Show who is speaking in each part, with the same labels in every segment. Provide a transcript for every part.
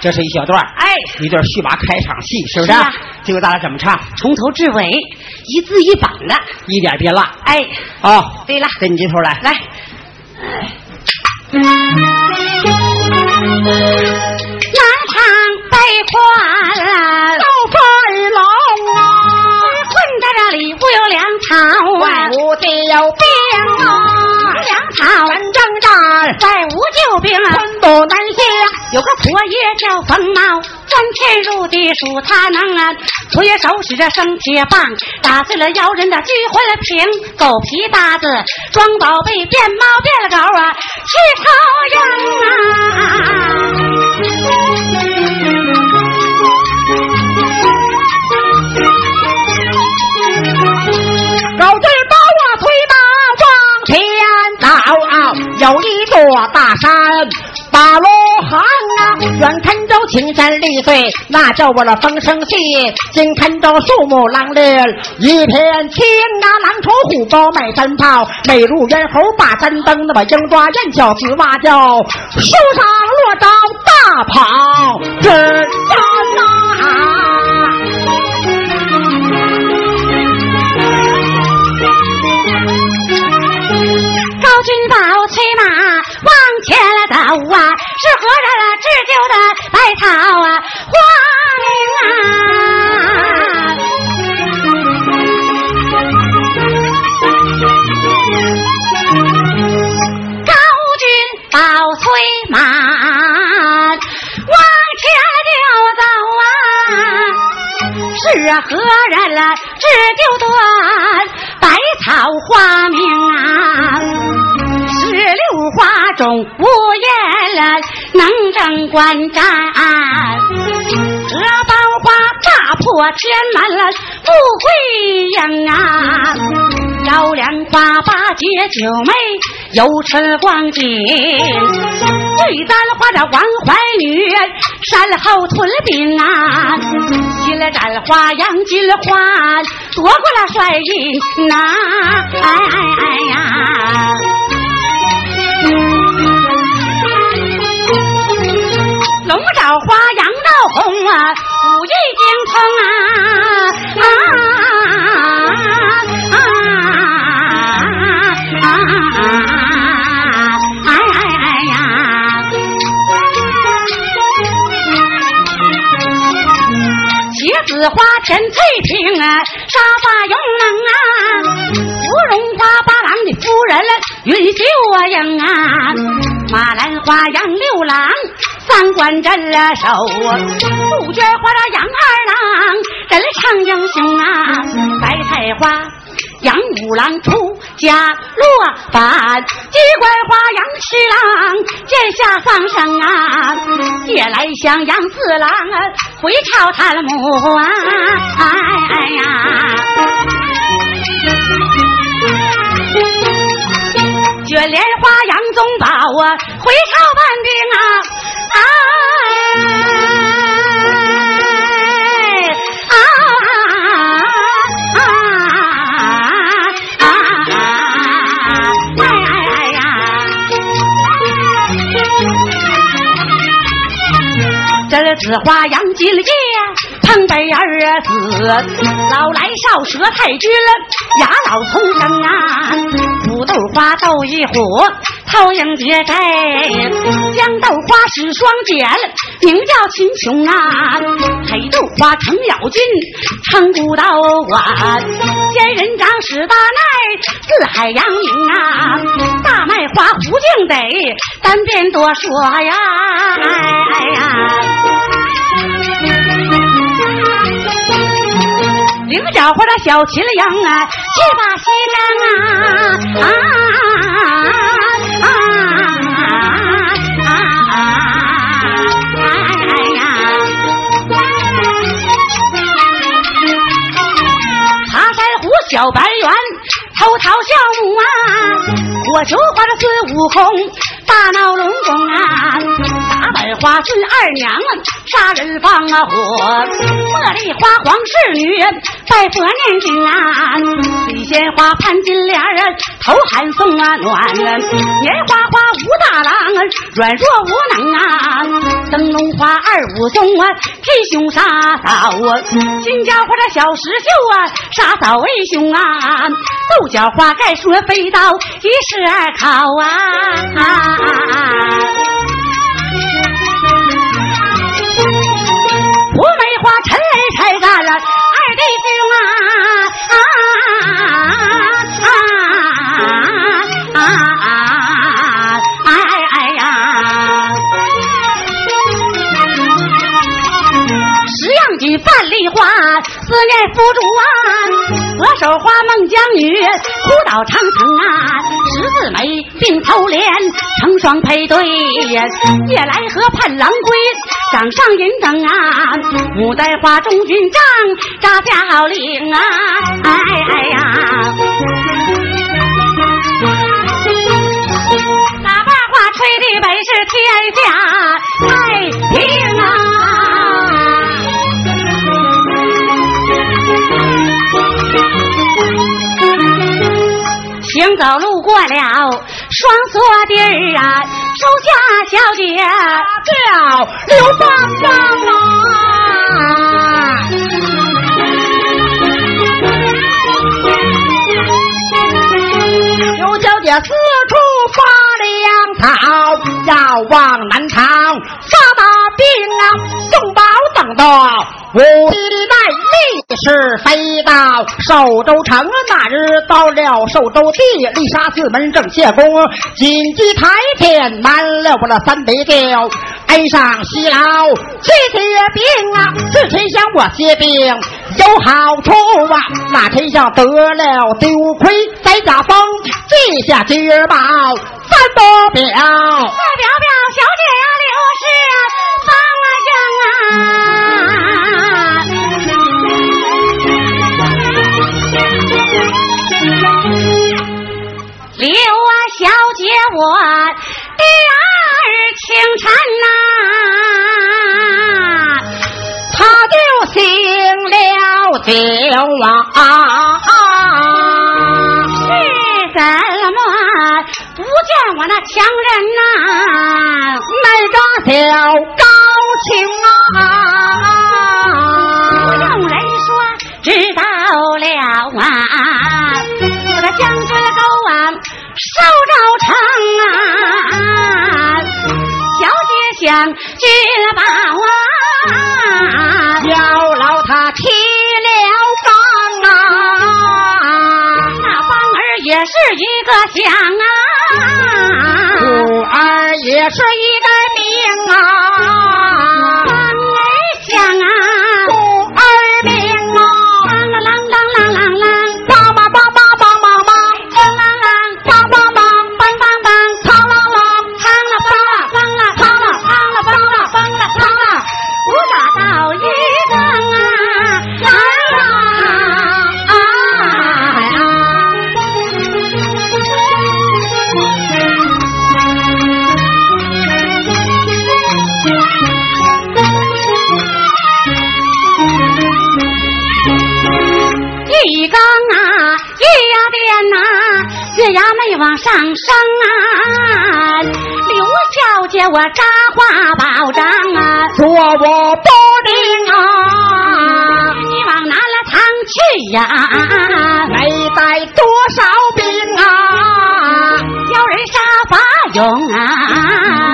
Speaker 1: 这是一小段
Speaker 2: 哎，
Speaker 1: 一段续马开场戏，是不是？这个大家怎么唱？
Speaker 2: 从头至尾，一字一板的，
Speaker 1: 一点别落。
Speaker 2: 哎，
Speaker 1: 哦，
Speaker 2: 对了，
Speaker 1: 跟你这头来，
Speaker 2: 来。南北宽，
Speaker 1: 都飞龙啊！
Speaker 2: 困在这里，无有粮草，
Speaker 1: 外无救兵啊！
Speaker 2: 粮草
Speaker 1: 真正战，
Speaker 2: 外无救兵，
Speaker 1: 寸步难行。
Speaker 2: 有个婆爷叫冯茂，钻天入地数他能啊！婆爷手使着生铁棒，打碎了妖人的聚魂瓶，狗皮搭子装宝贝，变猫变了狗啊，去朝阳啊！
Speaker 1: 高举刀啊，推马往前走，有一座大山。大罗汉啊，远看着青山绿水，那叫我了风声细；近看着树木狼林，一片青啊。狼出虎豹卖山炮，美如猿猴把山灯，那么鹰抓燕叫紫蛙叫，树上落着大炮真山啊！
Speaker 2: 高君宝催马是何人织就的百草啊花名啊？高君宝催马往前就走啊，是何人了织就的百草花名啊？花中无言，能征惯战。这宝花炸破天门了，富贵营啊！赵莲花八结九妹有春光景。对簪花的王怀女，山后屯兵啊，进了战花杨金花，躲过了帅印呐，哎哎哎呀！龙爪花杨道红啊，武艺精通啊啊啊啊啊！哎哎哎呀！茄子花天翠屏啊，沙发用能啊，芙蓉花八郎的夫人云秀英啊，马兰花杨六郎。三关镇了手，杜鹃花杨二郎，真唱英雄啊！白菜花杨五郎出家落发，鸡冠花杨七郎剑下丧生啊！夜来香杨四郎回朝探母啊！哎呀！莲花杨宗保啊，回朝办兵啊！啊啊啊啊啊！哎哎呀！这紫花杨金叶，彭北儿子，老来少舌太君，牙老丛生啊，土豆花斗一虎。桃影结寨，豇豆花使双剪，名叫秦琼啊。黑豆花成咬金，成古道关。仙人掌使大奈，四海扬名啊。大麦花胡静得，单边多说。呀，菱角花的小秦阳啊，去把西凉啊啊啊爬山虎！小白猿偷桃笑母啊，火球花的孙悟空大闹龙宫啊，打百花孙二娘啊。杀人放啊。火，茉莉花黄氏女人拜佛念经啊，水仙花潘金莲啊。头寒送啊。暖，棉花花武大郎啊。软弱无能啊，灯笼花二武松啊。替兄杀嫂啊，金家花的小石秀啊。杀嫂为兄啊，豆角花盖说飞刀一十二考啊。胡梅花陈儿才干了二弟兄啊啊啊！哎哎呀！十样锦范丽花，思念夫主啊。左手花孟姜女，舞蹈长城啊，十字眉并头莲，成双配对。夜来河盼郎归，掌上银灯啊，牡丹花中军帐扎将领啊，哎哎呀！喇叭花吹的本是天下太平行走路过了双锁地儿啊，收下小姐
Speaker 1: 叫刘芳芳啊，刘小姐四处发粮草，要往南昌发大兵啊，重宝等到。武帝乃立是飞到寿州城，那日到了寿州地，立杀四门正谢公，紧急台前满了我的三杯酒，恩上西老谢铁兵啊，是天下我谢兵？有好处啊，那天下得了丢盔在家风，记下今儿报三多表，
Speaker 2: 再表表小姐呀，刘啊小姐我第二清晨呐，
Speaker 1: 他就醒了酒啊。
Speaker 2: 怎么不见我那强人呐？
Speaker 1: 那个小高
Speaker 2: 将军宝啊！
Speaker 1: 要劳他提了方啊！
Speaker 2: 那
Speaker 1: 方儿也是一个响啊，虎儿
Speaker 2: 也是一上升啊。刘小姐，我扎花保章啊，
Speaker 1: 做我不灵啊，
Speaker 2: 你往哪了藏去呀？
Speaker 1: 没带多少兵啊，
Speaker 2: 叫人杀法勇啊，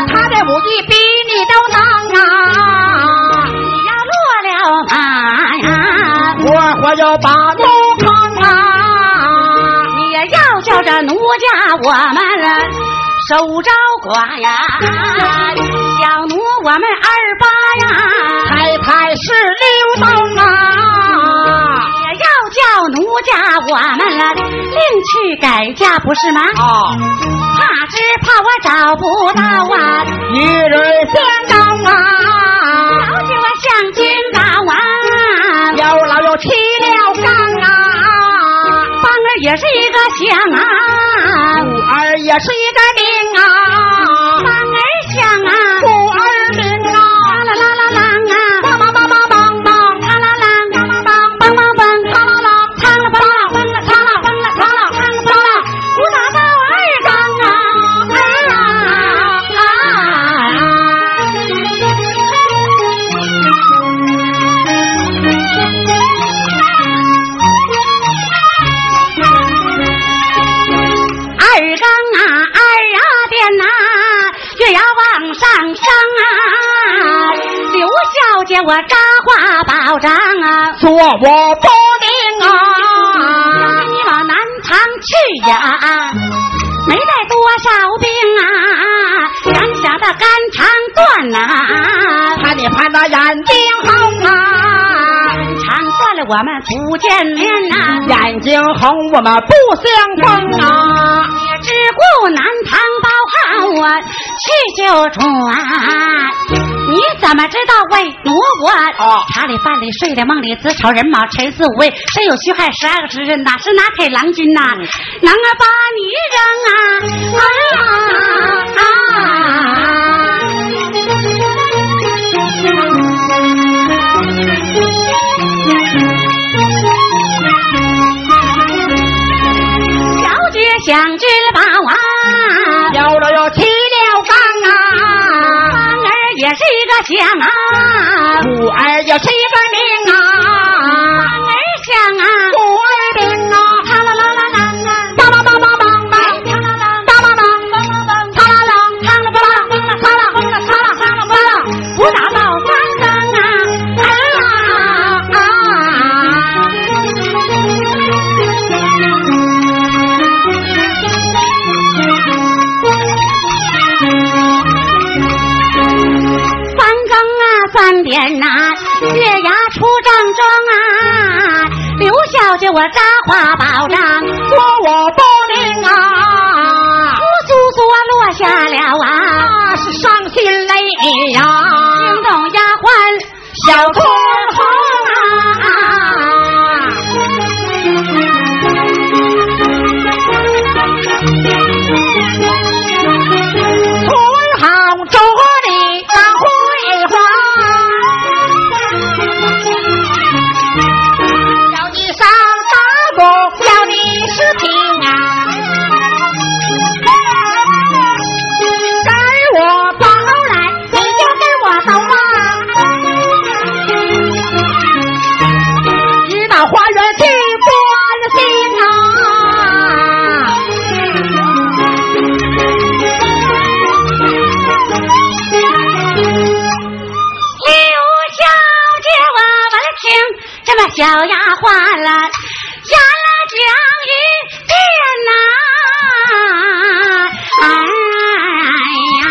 Speaker 1: 他的武艺比你都能啊，
Speaker 2: 你要落了马呀，
Speaker 1: 活活要把奴
Speaker 2: 这奴家我们守着寡呀，小奴我们二八呀，
Speaker 1: 太太是溜灯啊，
Speaker 2: 也要叫奴家我们另去改嫁，不是吗？
Speaker 1: 啊，
Speaker 2: 怕只怕我找不到啊，
Speaker 1: 一人先到啊，
Speaker 2: 小姐我向君报啊，
Speaker 1: 有老有妻了刚啊，
Speaker 2: 也是一个乡啊，
Speaker 1: 虎儿也是一个命啊，
Speaker 2: 啊！刘小姐，我扎花宝章啊，
Speaker 1: 做我不灵啊，
Speaker 2: 你往南唐去呀，没带多少兵啊，敢想的肝肠断呐、
Speaker 1: 怕你怕那眼睛红啊，
Speaker 2: 肠断了我们不见面呐、
Speaker 1: 眼睛红我们不相逢啊，
Speaker 2: 也只顾南唐包汉，我，去就转。你怎么知道为奴我？
Speaker 1: 哦
Speaker 2: 茶里饭里睡里梦里子丑人卯辰巳午未谁有虚害十二个时辰，哪是拿开郎君呐？能儿把你扔啊啊啊啊！想知宝啊，
Speaker 1: 有了又提了缸啊，
Speaker 2: 缸儿也是一个响啊，
Speaker 1: 虎儿也是一个
Speaker 2: 小丫鬟了，演了讲一遍呐，哎呀，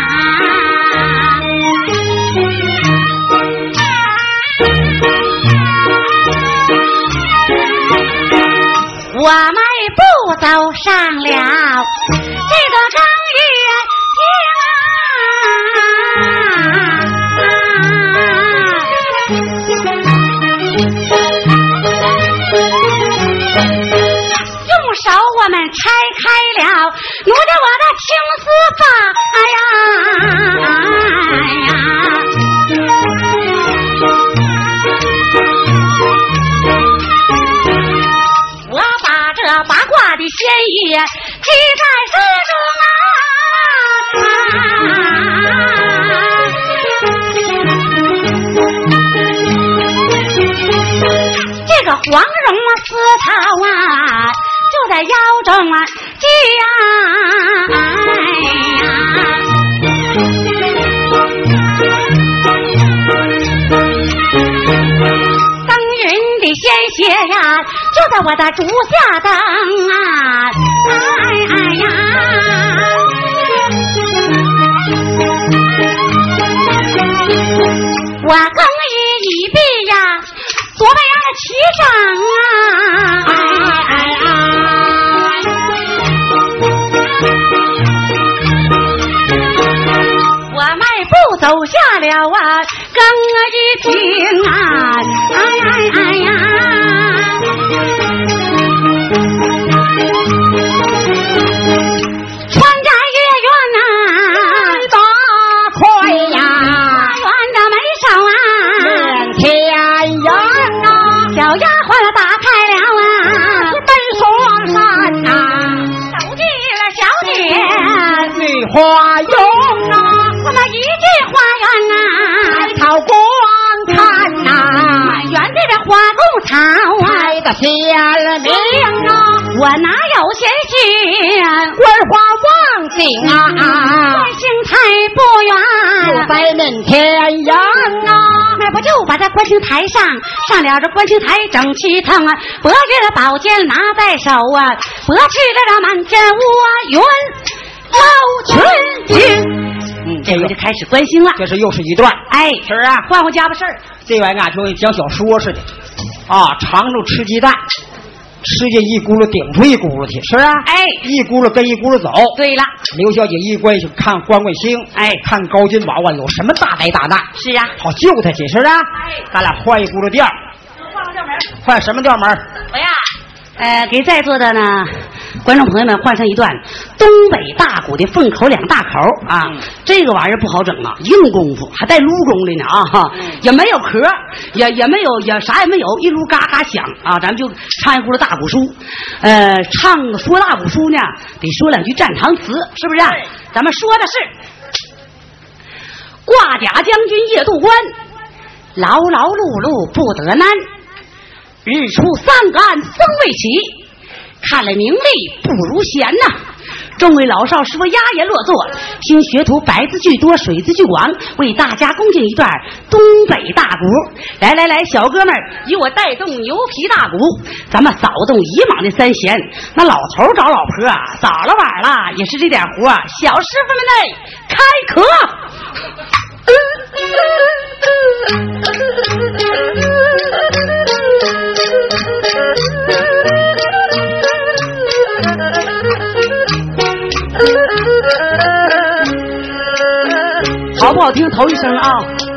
Speaker 2: 我迈步走上了也记在诗中啊。这个黄绒丝绸啊，就在腰中啊系啊，耘的鲜血呀，就在我的竹下等啊，哎哎呀。我更衣已毕呀，左北阳的旗长啊，哎哎哎。我迈步走下了啊，更衣厅啊，哎哎哎呀。啊，开的
Speaker 1: 鲜明啊，
Speaker 2: 我哪有闲心？
Speaker 1: 桂花望景啊，
Speaker 2: 观星台不远
Speaker 1: 就
Speaker 2: 远，
Speaker 1: 在面天阳啊，
Speaker 2: 那不就把这观星台上上了这观星台整齐腾啊，伯爵的宝剑拿在手啊，博取的这满天乌云绕群军。嗯，这回就开始关心了。
Speaker 1: 这是又是一段。
Speaker 2: 哎，
Speaker 1: 是啊，
Speaker 2: 换换家伙事儿。
Speaker 1: 这玩意啊就跟讲小说似的，啊，尝着吃鸡蛋，吃下一轱辘顶出一轱辘去，是啊，
Speaker 2: 哎，
Speaker 1: 一轱辘跟一轱辘走。
Speaker 2: 对了，
Speaker 1: 刘小姐一关心看关关星，
Speaker 2: 哎
Speaker 1: 看高金宝啊，有什么大灾大难，
Speaker 2: 是啊，
Speaker 1: 好救他去，是啊。
Speaker 2: 哎
Speaker 1: 咱俩换一轱辘调儿，
Speaker 2: 换个调门。
Speaker 1: 换什么调门？
Speaker 2: 我呀，呃，给在座的呢观众朋友们换上一段东北大鼓的凤口两大口啊，
Speaker 1: 嗯。
Speaker 2: 这个玩意儿不好整啊，硬功夫，还带撸功的呢啊，哈，也没有壳，也也没有也啥也没有，一撸嘎嘎响啊，咱们就唱一轱辘大鼓书，呃，唱说大鼓书呢，得说两句战堂词，是不是、咱们说的是挂甲将军夜渡关，劳劳碌碌不得难。日出三竿风未起，看了名利不如闲呐。众位老少师傅压言落座，听学徒白字句多，水字句广，为大家恭敬一段东北大鼓。来来来，小哥们儿，与我带动牛皮大鼓，咱们扫动乙莽的三弦。那老头找老婆啊，早了晚了也是这点活。小师傅们嘞，开壳。好不好听？头一声啊！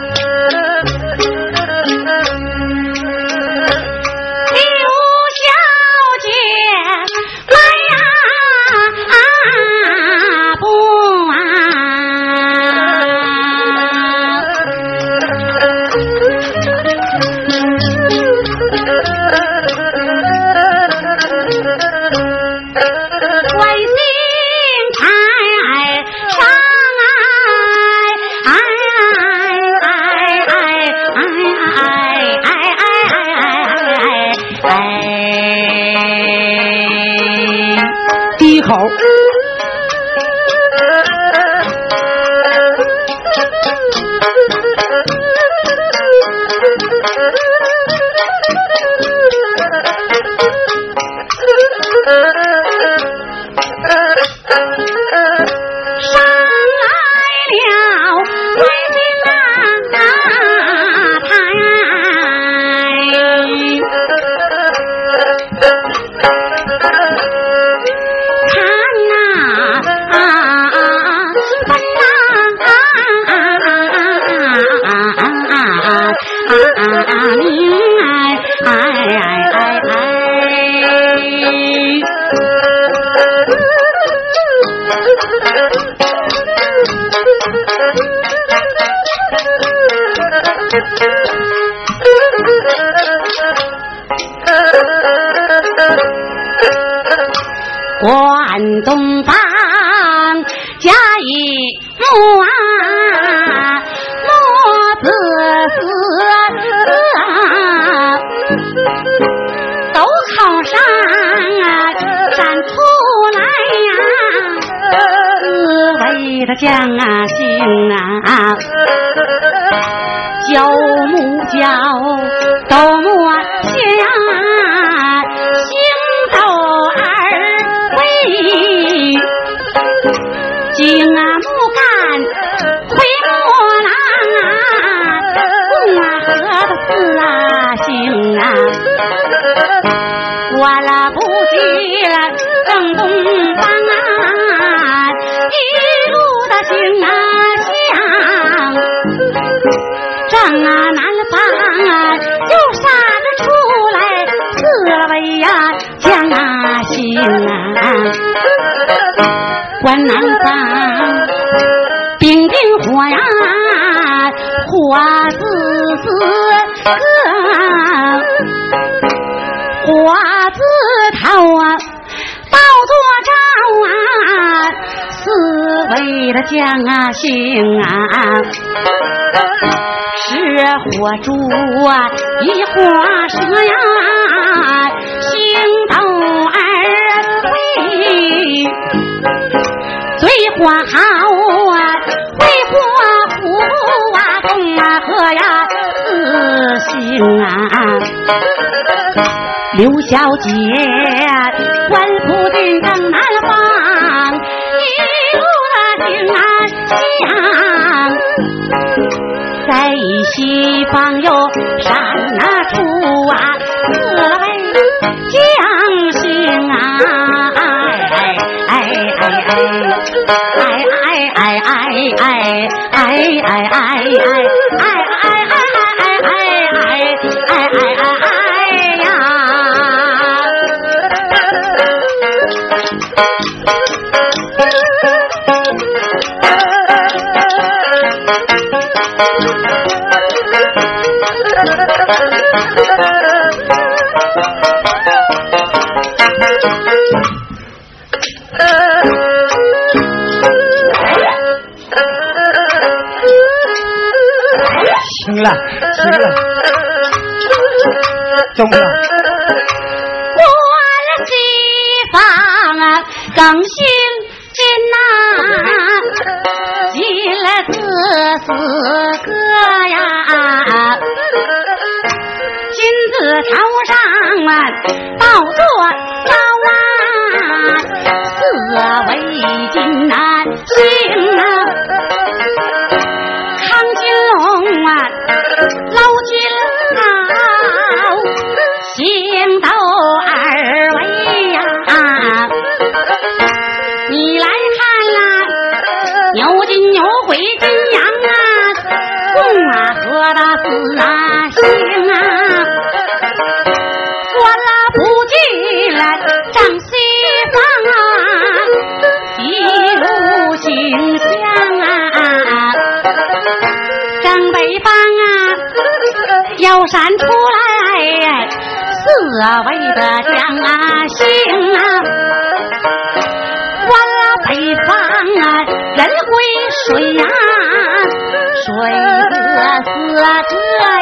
Speaker 2: 我拉不急的将啊行啊，是火烛啊，一火蛇呀，行到二回。对花好啊，为花虎啊，公啊和呀四姓啊，刘小姐官府进正南方，西方有山
Speaker 1: 行了，行了，中了。
Speaker 2: 你来看啦，牛金牛回金羊啊，公啊和大子啊行啊，关了不进来张西方啊，一路行香啊，正北方啊。腰闪出来，四位的将啊行啊，完了北方啊人归水呀，水子四个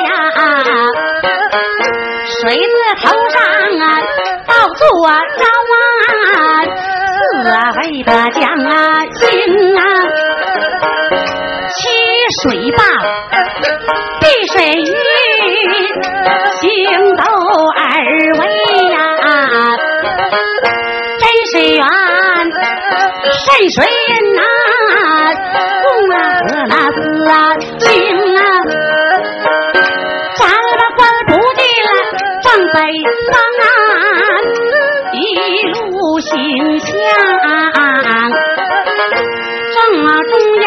Speaker 2: 呀，水字头上啊倒坐着啊，四位的将啊行啊，七水坝，碧水鱼。行斗二位呀，真水远，山水呐，公啊和那子啊情啊，咱们官不进了正北方啊，一路行向。正中央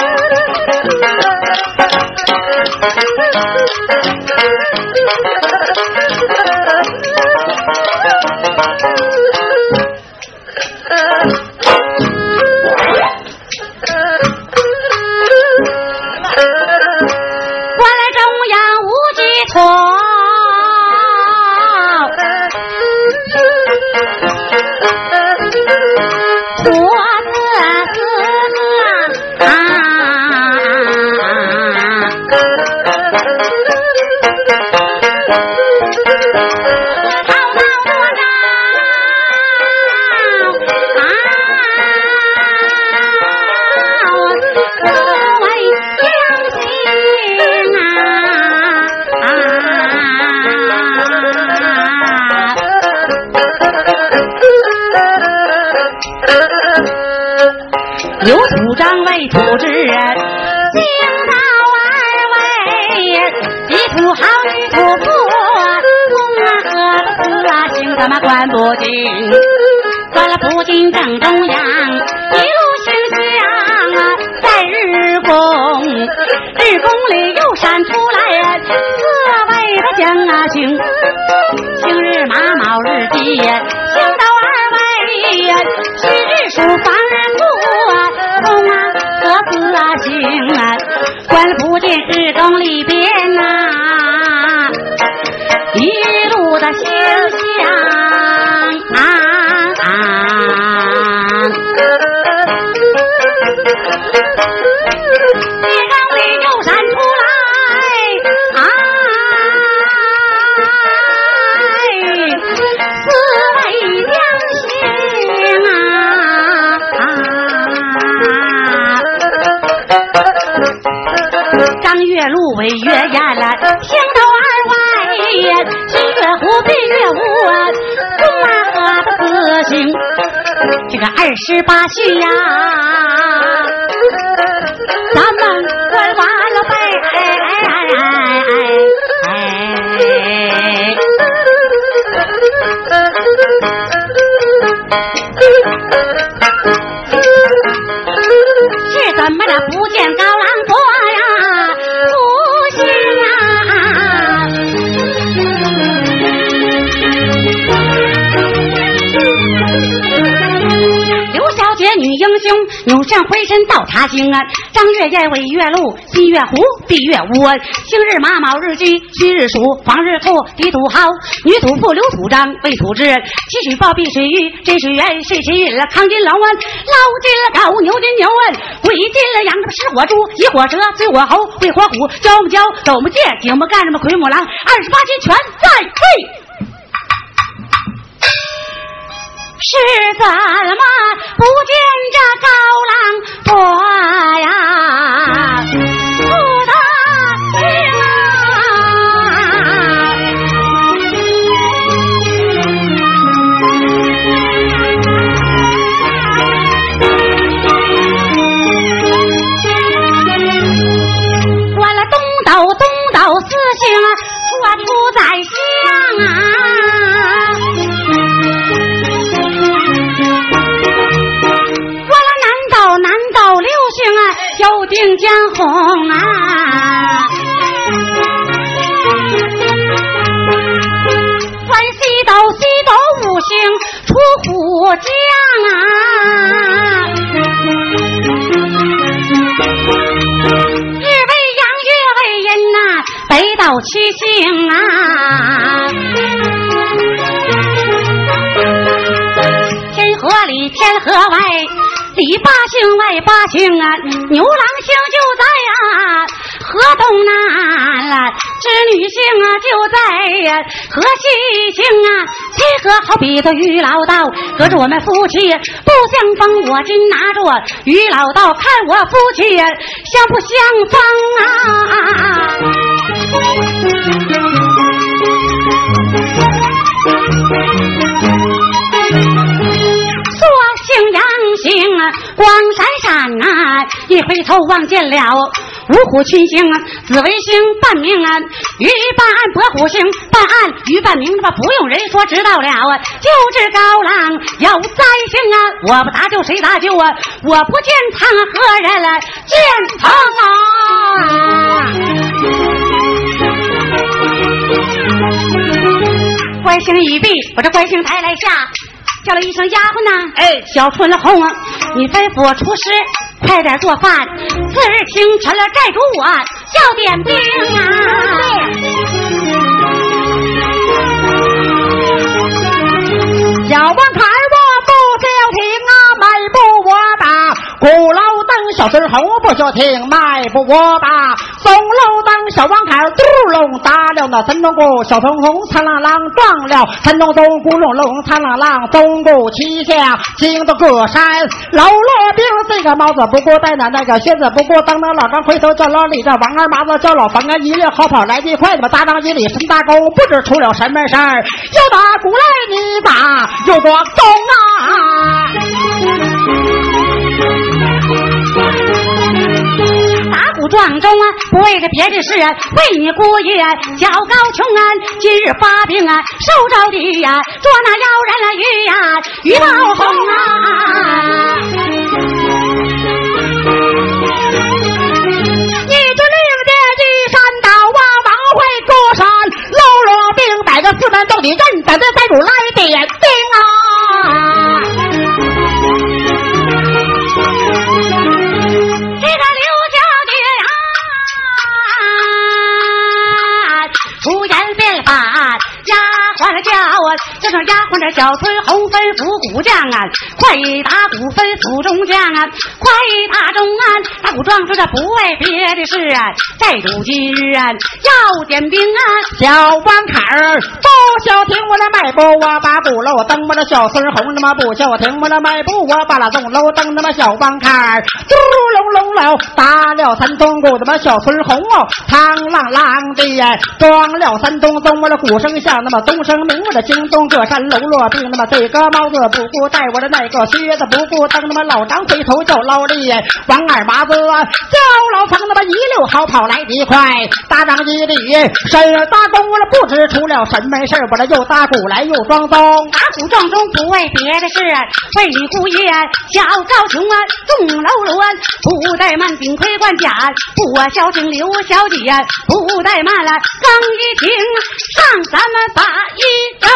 Speaker 2: 有土张为土之人，惊到二位一土好女土富，公啊和的子啊行他妈关不进，关了不进正中央，一路行香啊在日宫，日宫里又闪出来四位的将啊行，星日马卯日鸡，惊到二位戌日属进日宫里边月禄为月宴了，行到二外，新月湖碧月湖啊，公啊和的子行，这个二十八宿呀。扭身回身到茶兴啊！张月燕尾月露，新月湖闭月无啊！星日马卯日鸡，戌日鼠，房日兔，地土豪，女土妇刘土章为土之，七水豹，碧水玉，真水源，水气运了，扛金老问，捞金了高，牛金牛问，跪金了养着吃火猪，一火蛇，追火猴，会火虎，教么教，走么见，顶么干什么奎母狼，二十八节全在位。是怎么不见这高郎多呀？不得行啊！关了东斗，东斗四星啊，说出宰相定江红啊。关西斗，西斗五星出虎将啊。日为阳，月为阴呐、北斗七星啊。八星外八星啊，牛郎星就在呀、河东南了，织女星啊就在呀、河西星啊，七河好比这于老道，隔着我们夫妻不相逢，我今拿着于老道看我夫妻相不相逢啊？光闪闪呐、一回头望见了五虎群星啊，紫微星半明啊，鱼半暗伯虎星半暗鱼半明，那么不用人说知道了啊，就知高郎有灾星啊，我不搭救谁搭救啊？我不见苍何人来，见苍啊！关星已毕，我这关星抬来下，叫了一声丫鬟呐，哎，小春红啊，你吩咐我厨师快点做饭，次日清晨了寨主我叫点兵啊。
Speaker 1: 小王牌我不消停啊，迈步我打。鼓楼灯小孙猴不消停，迈步我打。松楼灯小王牌嘟隆打了那三东鼓，小孙红苍啷啷撞了三东东鼓隆隆苍啷啷，东鼓七下惊动各山。老罗兵这个帽子不过戴那那个靴子不过当当老张回头叫老李，这王二麻子叫老冯啊，一列好跑来得快，怎么大张一里陈大公不知出了什么事儿，又打鼓来你打又过钟啊！
Speaker 2: 庄中啊，不为这别的事啊，为你姑爷小高琼啊，今日发病啊，受着的呀，捉那妖人了鱼呀，鱼报小崔红飞虎虎将啊，快打鼓分府中将啊，快打中啊，打鼓壮士这不为别的事啊，寨主今日啊要点兵啊，
Speaker 1: 小王坎儿不消停，我的迈步我把鼓楼蹬，我的小孙红他妈不消停，我的迈步我把那钟楼蹬，他妈小王坎儿。嘟隆隆了，打了三咚鼓，他妈小孙红哦，嘡啷啷的呀，撞了三咚咚，我的鼓声响，那么咚声鸣，我的惊动各山喽啰兵，那么这个帽子不顾戴，我的那个靴子不顾蹬，那么老张回头叫老李，王二麻子叫老方，那么一溜好跑来得快，大张一里身儿打工，我这不知出了什么事儿，我这又打鼓来又装疯，
Speaker 2: 打鼓撞钟不为别的事啊，为你姑爷小高琼啊，钟楼罗不怠慢，顶盔冠甲，不消停刘小姐不怠慢了，刚一听上咱们把一整。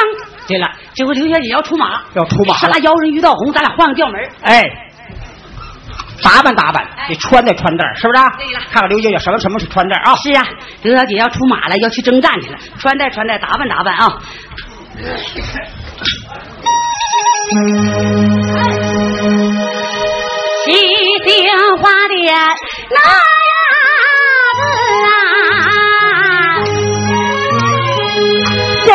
Speaker 2: 对了，这回刘小姐要出马，
Speaker 1: 要出马了
Speaker 2: 杀，妖人于道红，咱俩换个调门儿。
Speaker 1: 哎。打扮打扮，得穿戴穿戴，是不是？
Speaker 2: 对了
Speaker 1: 看看刘小姐什么什么是穿戴啊？
Speaker 2: 是啊，刘小姐要出马了，要去征战去了，穿戴穿戴，打扮打扮啊。西京花店那呀子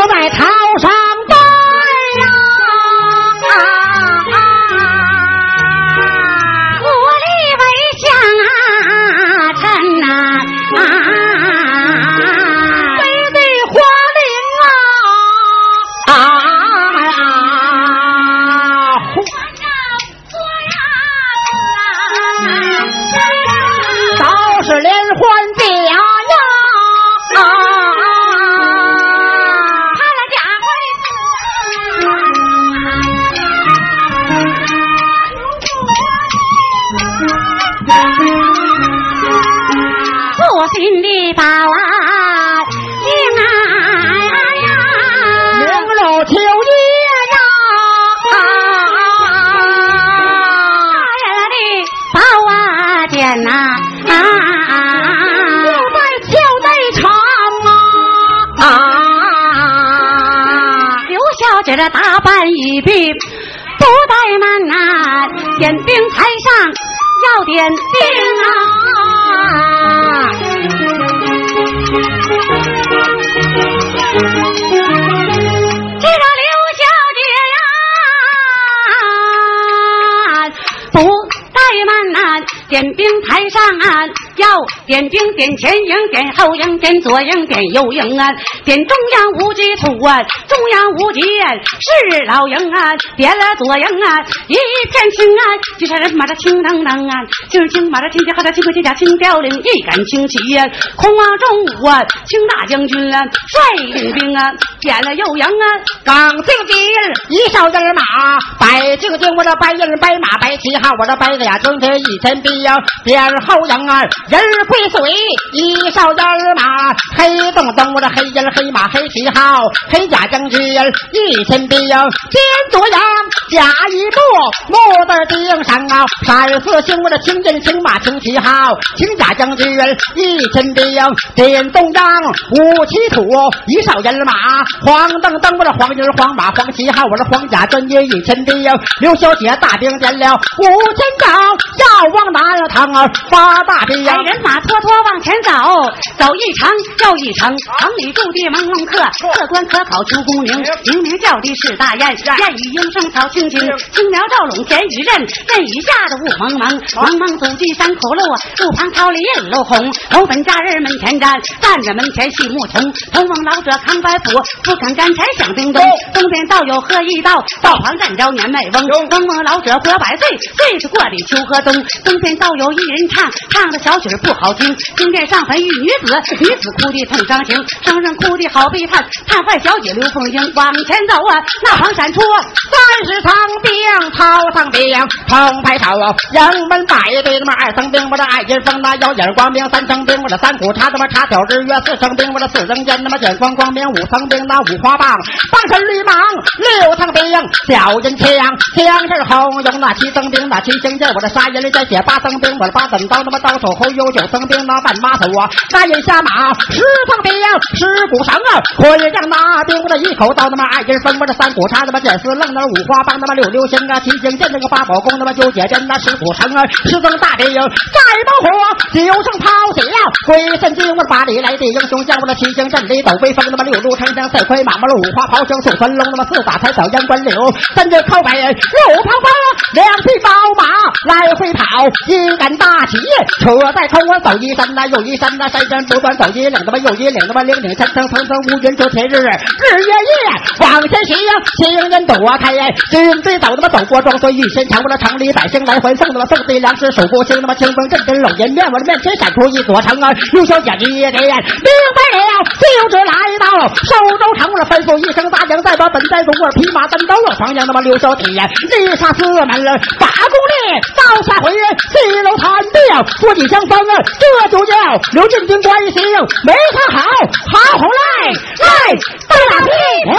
Speaker 2: 我心里把啊心啊呀
Speaker 1: 明肉秋叶呀！
Speaker 2: 呀的宝啊剑呐啊
Speaker 1: 就在鞘内长啊！
Speaker 2: 刘小姐这打扮一并不怠慢呐，点兵台上要点兵啊！点兵台上岸，要点兵点前营、点后营、点左营、点右营啊，点中央无极土啊，中央无极是老营啊，点了左营啊，一片青啊，就像人马这青腾腾啊，就是青马这青天和这青盔金甲青雕领，一杆青旗呀，空王中午啊，青大将军啊，率领兵啊，点了右营啊，
Speaker 1: 刚进京一哨人马，白净净我这白人白马白旗号，我这白子呀中间一前兵啊，点后营啊，人儿归随一哨烟儿马，黑洞洞我这黑人黑马黑旗号，黑甲将军一身兵呀，肩左阳甲一步，木字钉上啊，闪四星我的青人青马青旗号，青甲将军一千兵点东张五七土一哨人马，黄澄澄我的黄人黄马黄旗号，我的黄甲专业一千兵，刘小姐大兵点了五千丈，要往哪儿趟啊？发大兵
Speaker 2: 哎，人马拖拖往前走，走一程又一程，城里住的朦胧客，客官可考出功名，明明叫的是大雁，雁语莺声草青苗照垄田与任，任雨下的雾蒙蒙，蒙蒙走进山口路，路旁桃李映露红，红粉佳人门前站，站着门前细木丛，同翁老者扛白斧，不肯干柴响叮咚，东边道友喝一道，道旁站着年迈翁，翁翁老者活百岁，岁是过的秋和冬，东边道友一人唱，唱的小曲不好听。听见上坟遇女子，女子哭的痛伤情，声声哭的好悲叹。叹坏小姐刘凤英。往前走啊，那旁闪出
Speaker 1: 三十层兵，头层兵，头排头，营门摆队他妈二层兵，我这爱金风那腰眼光兵，三层兵我这三股叉他妈叉挑日月，四层兵我这四扔箭他妈见光光兵，五层兵那五花棒，棒身绿芒，六层兵小人枪，枪是红用那七层兵那七星剑，我这杀人里再写八层兵，我这八等刀他妈刀手后有九层兵那半马头啊，那人下马十层兵十股绳啊，会将那兵我这一口刀他妈爱金风我这三股叉他妈剑丝愣那五花棒他妈六流星啊七星箭那个八宝弓他妈九节针那十股绳啊十层大兵再猛火九声炮响，鬼神精我八里来的英雄将我这七星阵里抖威风他妈六路长枪赛快马马五花炮声送传龙他妈四打才扫阳关柳三只靠北六旁风两匹宝马来回跑一杆大旗扯在头我走一山呐又一山呐山山不断走一岭他妈又一岭他妈岭岭层层层层乌云遮天日日夜夜往前行行人躲开军队走他妈走过庄孙玉仙墙我这城里百姓来回送他妈送的粮食守过星他妈清风阵阵冷人面我的面前闪出一座城啊刘小姐你也给明白了就只来到寿州城了吩咐一声大将再把本寨中我匹马单刀啊黄杨他妈刘小姐立下四门八公里到下回西楼谈定说几相逢啊这就叫刘进军关心没看好好好来来大打屁股